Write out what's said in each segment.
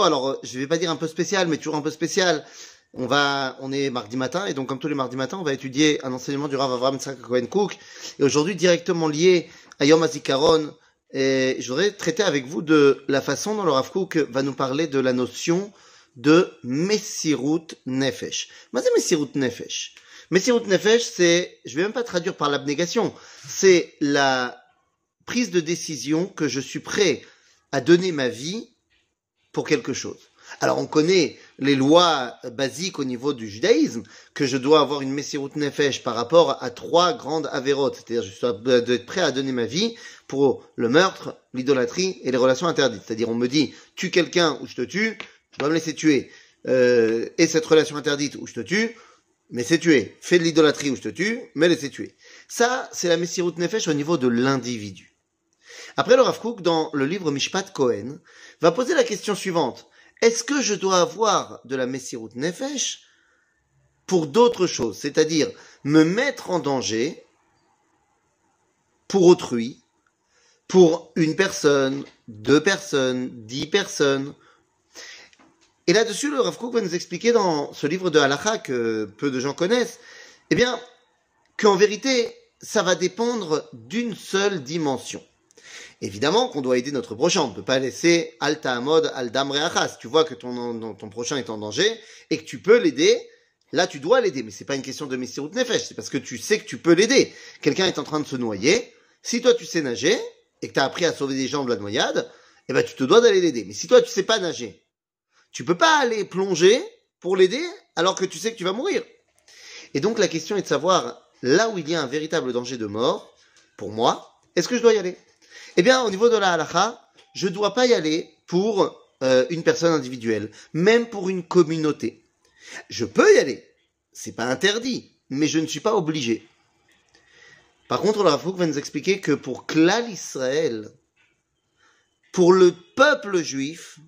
alors euh, je vais pas dire un peu spécial, mais toujours un peu spécial. On va, on est mardi matin et donc comme tous les mardis matins, on va étudier un enseignement du Rav Avram Cohen Cook et aujourd'hui directement lié à Yom HaZikaron. Et je voudrais traiter avec vous de la façon dont le Rav Cook va nous parler de la notion de Messirut Nefesh. Mais c'est Messirut Nefesh. Messirut Nefesh, c'est, je vais même pas traduire par l'abnégation, c'est la prise de décision que je suis prêt à donner ma vie pour quelque chose. Alors on connaît les lois basiques au niveau du judaïsme, que je dois avoir une Messirut Nefesh par rapport à trois grandes avérotes, c'est-à-dire je dois être prêt à donner ma vie pour le meurtre, l'idolâtrie et les relations interdites. C'est-à-dire on me dit tue quelqu'un ou je te tue, je dois me laisser tuer. Euh, et cette relation interdite ou je te tue, mais c'est tuer. Fais de l'idolâtrie ou je te tue, mais laissez tuer. Ça, c'est la Messirut Nefesh au niveau de l'individu. Après, le Rav Kook, dans le livre Mishpat Cohen, va poser la question suivante. Est-ce que je dois avoir de la Messirut Nefesh pour d'autres choses, c'est-à-dire me mettre en danger pour autrui, pour une personne, deux personnes, dix personnes? Et là-dessus, le Rav Kook va nous expliquer dans ce livre de Halacha que peu de gens connaissent, eh bien, qu'en vérité, ça va dépendre d'une seule dimension. Évidemment qu'on doit aider notre prochain. On ne peut pas laisser alta amod aldam reachas. Tu vois que ton, prochain est en danger et que tu peux l'aider. Là, tu dois l'aider. Mais c'est pas une question de Messirut Nefesh. C'est parce que tu sais que tu peux l'aider. Quelqu'un est en train de se noyer. Si toi, tu sais nager et que tu as appris à sauver des gens de la noyade, eh ben, tu te dois d'aller l'aider. Mais si toi, tu sais pas nager, tu peux pas aller plonger pour l'aider alors que tu sais que tu vas mourir. Et donc, la question est de savoir là où il y a un véritable danger de mort, pour moi, est-ce que je dois y aller? Eh bien, au niveau de la halakha, je ne dois pas y aller pour euh, une personne individuelle, même pour une communauté. Je peux y aller, c'est pas interdit, mais je ne suis pas obligé. Par contre, le Rafouk va nous expliquer que pour Klal Israël, pour le peuple juif,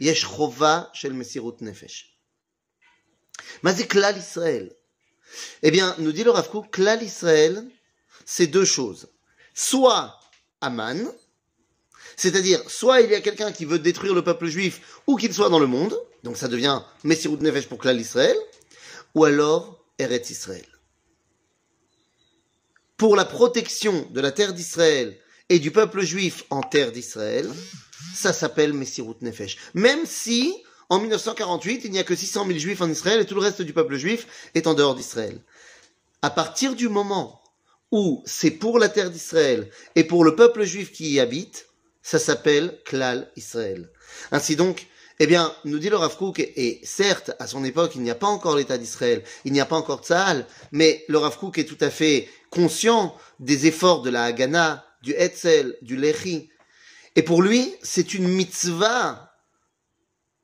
yesh shel mesirut nefesh. Mais c'est Klal Israël. Eh bien, nous dit le Rav Klal Israël, c'est deux choses. Soit Aman, c'est-à-dire soit il y a quelqu'un qui veut détruire le peuple juif ou qu'il soit dans le monde, donc ça devient Messirut Nefesh pour Klal Israël, ou alors Eretz Israël. Pour la protection de la terre d'Israël et du peuple juif en terre d'Israël, ça s'appelle Messirut Nefesh. Même si, en 1948, il n'y a que 600 000 juifs en Israël et tout le reste du peuple juif est en dehors d'Israël. À partir du moment où c'est pour la terre d'Israël et pour le peuple juif qui y habite, ça s'appelle Klal Israël. Ainsi donc, eh bien, nous dit le Rav Kook, et certes, à son époque, il n'y a pas encore l'État d'Israël, il n'y a pas encore Tzahal, mais le Rav Kook est tout à fait conscient des efforts de la Haganah, du Hetzel, du Lechi. Et pour lui, c'est une mitzvah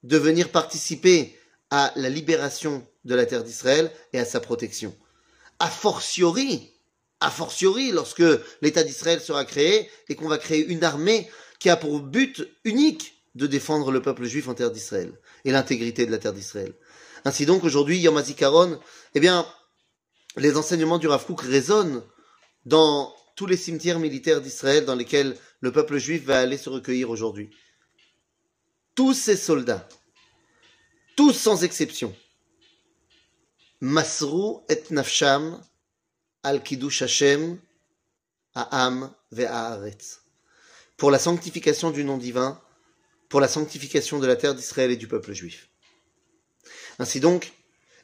de venir participer à la libération de la terre d'Israël et à sa protection. A fortiori, a fortiori lorsque l'État d'Israël sera créé et qu'on va créer une armée qui a pour but unique de défendre le peuple juif en terre d'Israël et l'intégrité de la terre d'Israël. Ainsi donc, aujourd'hui, Yom HaZikaron, eh bien, les enseignements du Rav Kook résonnent dans tous les cimetières militaires d'Israël dans lesquels le peuple juif va aller se recueillir aujourd'hui. Tous ces soldats, tous sans exception, Masrou et Nafsham, al kiddush Hashem, Ha'am ve'haaretz. Pour la sanctification du nom divin, pour la sanctification de la terre d'Israël et du peuple juif. Ainsi donc,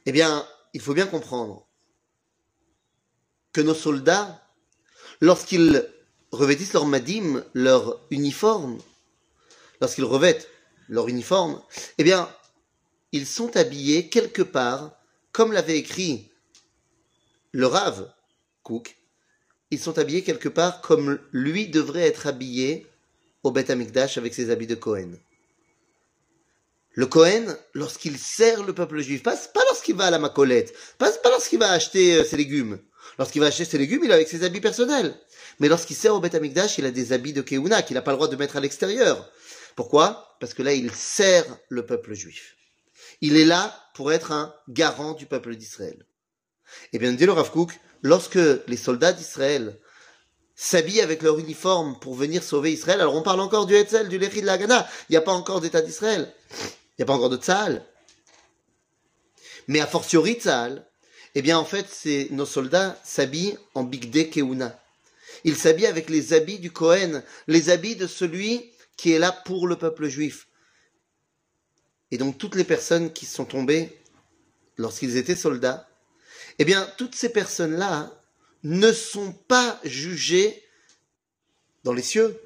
eh bien, il faut bien comprendre que nos soldats, lorsqu'ils revêtissent leur madim, leur uniforme, lorsqu'ils revêtent leur uniforme, eh bien, ils sont habillés quelque part, comme l'avait écrit le Rav Cook, ils sont habillés quelque part comme lui devrait être habillé au Beth Amikdash avec ses habits de Cohen. Le Cohen, lorsqu'il sert le peuple juif, pas, pas lorsqu'il va à la macolette, pas, pas lorsqu'il va acheter euh, ses légumes. Lorsqu'il va acheter ses légumes, il est avec ses habits personnels. Mais lorsqu'il sert au Beth Amikdash, il a des habits de Keuna qu'il n'a pas le droit de mettre à l'extérieur. Pourquoi? Parce que là, il sert le peuple juif. Il est là pour être un garant du peuple d'Israël. Eh bien, dit le Rav lorsque les soldats d'Israël s'habillent avec leur uniforme pour venir sauver Israël. Alors on parle encore du Hetzel, du Lechi de. Il n'y a pas encore d'État d'Israël. Il n'y a pas encore de Tzahal. Mais a fortiori Tzahal, eh bien en fait, nos soldats s'habillent en Bigde Keuna. Ils s'habillent avec les habits du Kohen, les habits de celui qui est là pour le peuple juif. Et donc toutes les personnes qui sont tombées lorsqu'ils étaient soldats, eh bien toutes ces personnes-là ne sont pas jugées dans les cieux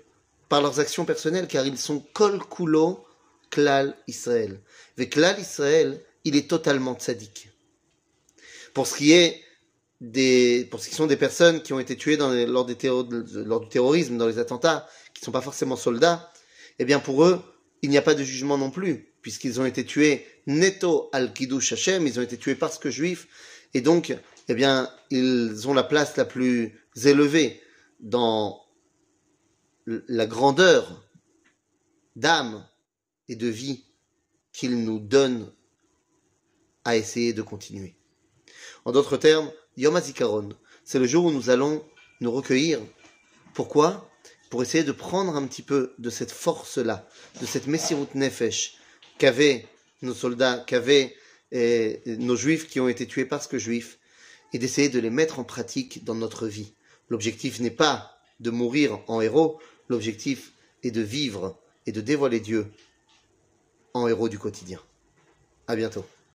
par leurs actions personnelles, car ils sont kol kulo klal Israël. Avec klal Israël, il est totalement tzaddik. Pour ce qui est des, pour ce qui sont des personnes qui ont été tuées lors, des lors du terrorisme, dans les attentats, qui ne sont pas forcément soldats, eh bien pour eux, il n'y a pas de jugement non plus, puisqu'ils ont été tués netto al kiddush Hashem, ils ont été tués parce que juifs, et donc, eh bien, ils ont la place la plus élevée dans la grandeur d'âme et de vie qu'ils nous donnent à essayer de continuer. En d'autres termes, Yom HaZikaron, c'est le jour où nous allons nous recueillir. Pourquoi? Pour essayer de prendre un petit peu de cette force-là, de cette Messirut Nefesh qu'avaient nos soldats, qu'avaient eh, nos juifs qui ont été tués parce que juifs, et d'essayer de les mettre en pratique dans notre vie. L'objectif n'est pas de mourir en héros, l'objectif est de vivre et de dévoiler Dieu en héros du quotidien. À bientôt.